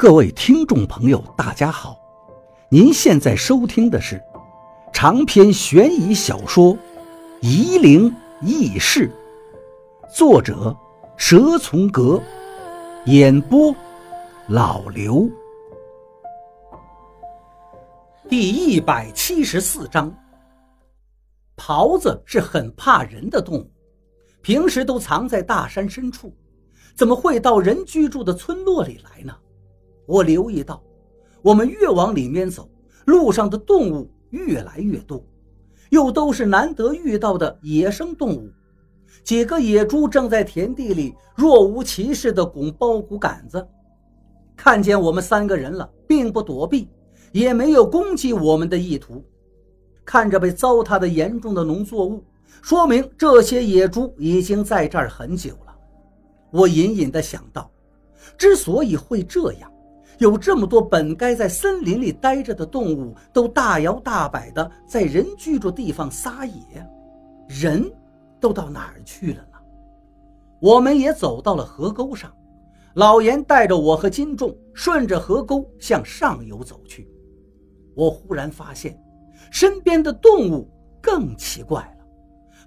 各位听众朋友，大家好！您现在收听的是长篇悬疑小说《夷陵轶事》，作者蛇从阁，演播老刘。第一百七十四章，狍子是很怕人的动物，平时都藏在大山深处，怎么会到人居住的村落里来呢？我留意到，我们越往里面走，路上的动物越来越多，又都是难得遇到的野生动物。几个野猪正在田地里若无其事地拱包谷杆子，看见我们三个人了，并不躲避，也没有攻击我们的意图。看着被糟蹋的严重的农作物，说明这些野猪已经在这儿很久了。我隐隐地想到，之所以会这样。有这么多本该在森林里待着的动物，都大摇大摆地在人居住地方撒野，人都到哪儿去了呢？我们也走到了河沟上，老严带着我和金仲顺着河沟向上游走去。我忽然发现，身边的动物更奇怪了，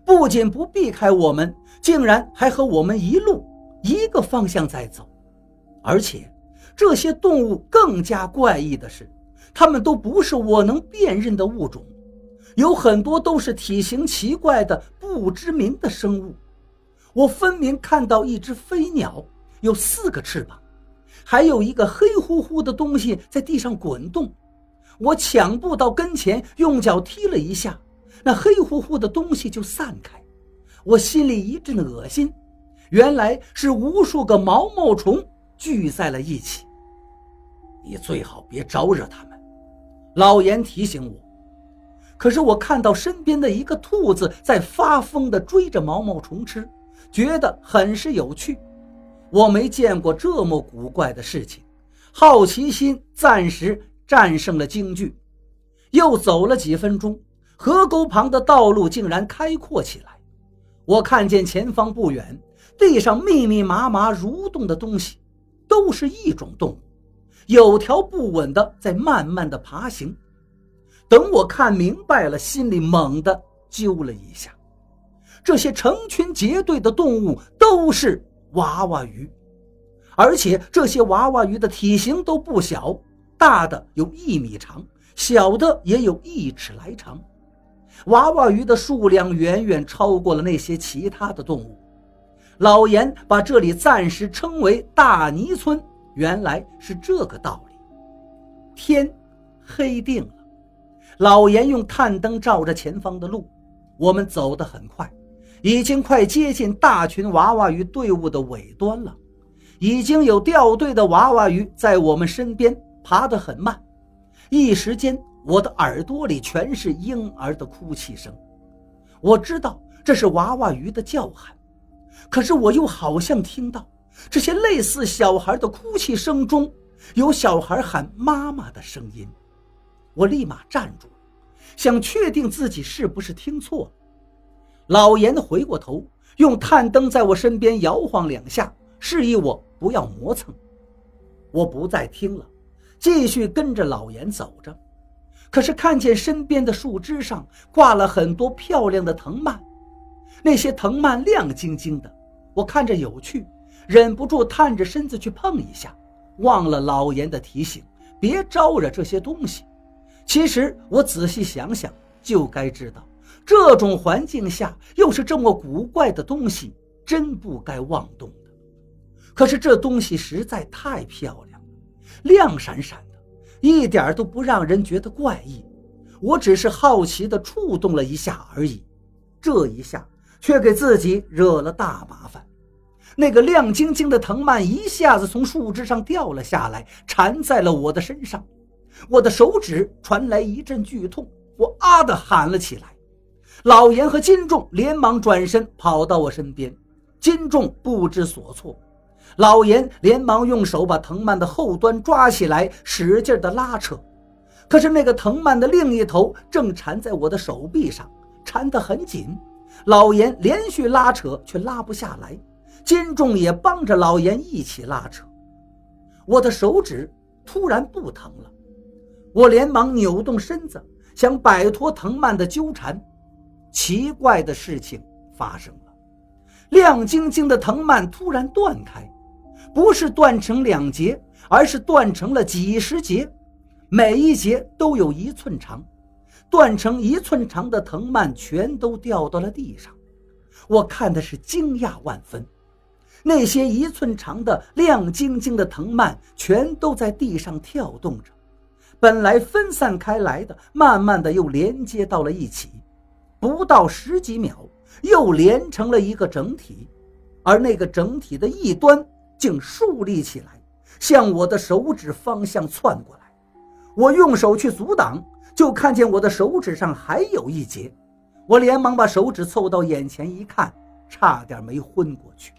不仅不避开我们，竟然还和我们一路一个方向在走，而且。这些动物更加怪异的是，它们都不是我能辨认的物种，有很多都是体型奇怪的不知名的生物。我分明看到一只飞鸟，有四个翅膀，还有一个黑乎乎的东西在地上滚动。我抢步到跟前，用脚踢了一下，那黑乎乎的东西就散开。我心里一阵恶心，原来是无数个毛毛虫。聚在了一起，你最好别招惹他们。老严提醒我。可是我看到身边的一个兔子在发疯地追着毛毛虫吃，觉得很是有趣。我没见过这么古怪的事情，好奇心暂时战胜了惊惧。又走了几分钟，河沟旁的道路竟然开阔起来。我看见前方不远，地上密密麻麻蠕动的东西。都是一种动物，有条不紊的在慢慢的爬行。等我看明白了，心里猛地揪了一下。这些成群结队的动物都是娃娃鱼，而且这些娃娃鱼的体型都不小，大的有一米长，小的也有一尺来长。娃娃鱼的数量远远超过了那些其他的动物。老严把这里暂时称为大泥村，原来是这个道理。天黑定了，老严用探灯照着前方的路。我们走得很快，已经快接近大群娃娃鱼队伍的尾端了。已经有掉队的娃娃鱼在我们身边爬得很慢。一时间，我的耳朵里全是婴儿的哭泣声。我知道这是娃娃鱼的叫喊。可是我又好像听到这些类似小孩的哭泣声中，有小孩喊妈妈的声音。我立马站住，想确定自己是不是听错了。老严回过头，用探灯在我身边摇晃两下，示意我不要磨蹭。我不再听了，继续跟着老严走着。可是看见身边的树枝上挂了很多漂亮的藤蔓。那些藤蔓亮晶晶的，我看着有趣，忍不住探着身子去碰一下，忘了老严的提醒，别招惹这些东西。其实我仔细想想，就该知道，这种环境下又是这么古怪的东西，真不该妄动的。可是这东西实在太漂亮了，亮闪闪的，一点都不让人觉得怪异。我只是好奇地触动了一下而已，这一下。却给自己惹了大麻烦。那个亮晶晶的藤蔓一下子从树枝上掉了下来，缠在了我的身上。我的手指传来一阵剧痛，我啊的喊了起来。老严和金仲连忙转身跑到我身边，金仲不知所措。老严连忙用手把藤蔓的后端抓起来，使劲的拉扯。可是那个藤蔓的另一头正缠在我的手臂上，缠得很紧。老严连续拉扯，却拉不下来。金仲也帮着老严一起拉扯。我的手指突然不疼了。我连忙扭动身子，想摆脱藤蔓的纠缠。奇怪的事情发生了，亮晶晶的藤蔓突然断开，不是断成两截，而是断成了几十节，每一节都有一寸长。断成一寸长的藤蔓全都掉到了地上，我看的是惊讶万分。那些一寸长的亮晶晶的藤蔓全都在地上跳动着。本来分散开来的，慢慢的又连接到了一起，不到十几秒，又连成了一个整体，而那个整体的一端竟竖立起来，向我的手指方向窜过来。我用手去阻挡，就看见我的手指上还有一截，我连忙把手指凑到眼前一看，差点没昏过去。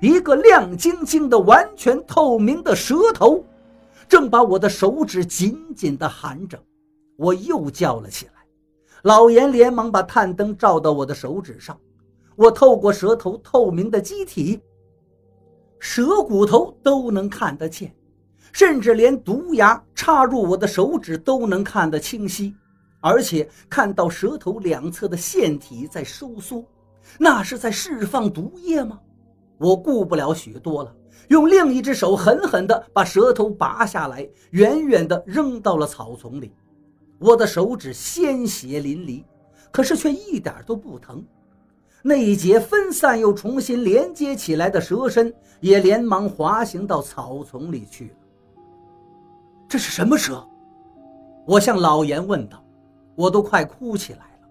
一个亮晶晶的、完全透明的舌头。正把我的手指紧紧地含着，我又叫了起来。老严连忙把探灯照到我的手指上，我透过舌头透明的机体，舌骨头都能看得见，甚至连毒牙插入我的手指都能看得清晰，而且看到舌头两侧的腺体在收缩，那是在释放毒液吗？我顾不了许多了。用另一只手狠狠地把舌头拔下来，远远地扔到了草丛里。我的手指鲜血淋漓，可是却一点都不疼。那一节分散又重新连接起来的蛇身也连忙滑行到草丛里去了。这是什么蛇？我向老严问道。我都快哭起来了。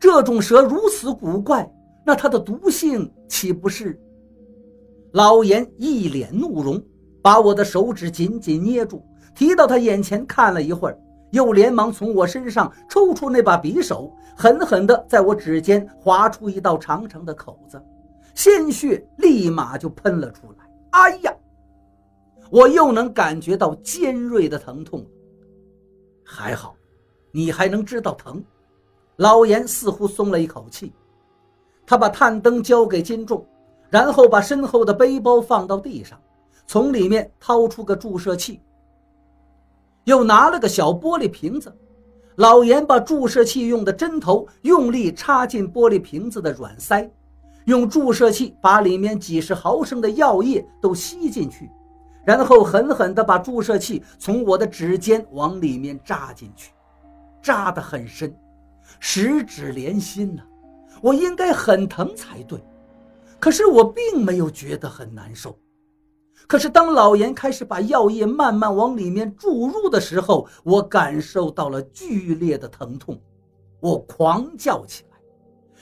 这种蛇如此古怪，那它的毒性岂不是？老严一脸怒容，把我的手指紧紧捏住，提到他眼前看了一会儿，又连忙从我身上抽出那把匕首，狠狠地在我指尖划出一道长长的口子，鲜血立马就喷了出来。哎呀！我又能感觉到尖锐的疼痛。还好，你还能知道疼。老严似乎松了一口气，他把探灯交给金仲。然后把身后的背包放到地上，从里面掏出个注射器，又拿了个小玻璃瓶子。老严把注射器用的针头用力插进玻璃瓶子的软塞，用注射器把里面几十毫升的药液都吸进去，然后狠狠地把注射器从我的指尖往里面扎进去，扎得很深，十指连心呐，我应该很疼才对。可是我并没有觉得很难受，可是当老严开始把药液慢慢往里面注入的时候，我感受到了剧烈的疼痛，我狂叫起来。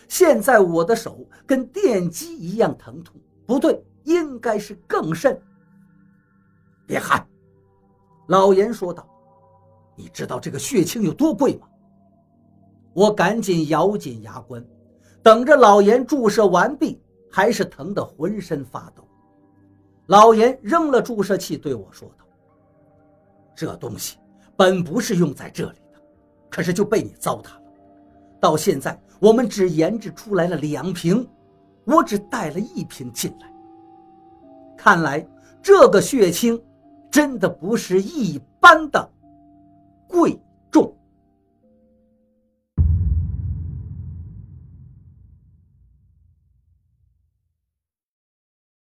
现在我的手跟电击一样疼痛，不对，应该是更甚。别喊，老严说道：“你知道这个血清有多贵吗？”我赶紧咬紧牙关，等着老严注射完毕。还是疼得浑身发抖。老严扔了注射器，对我说道：“这东西本不是用在这里的，可是就被你糟蹋了。到现在，我们只研制出来了两瓶，我只带了一瓶进来。看来这个血清真的不是一般的贵。”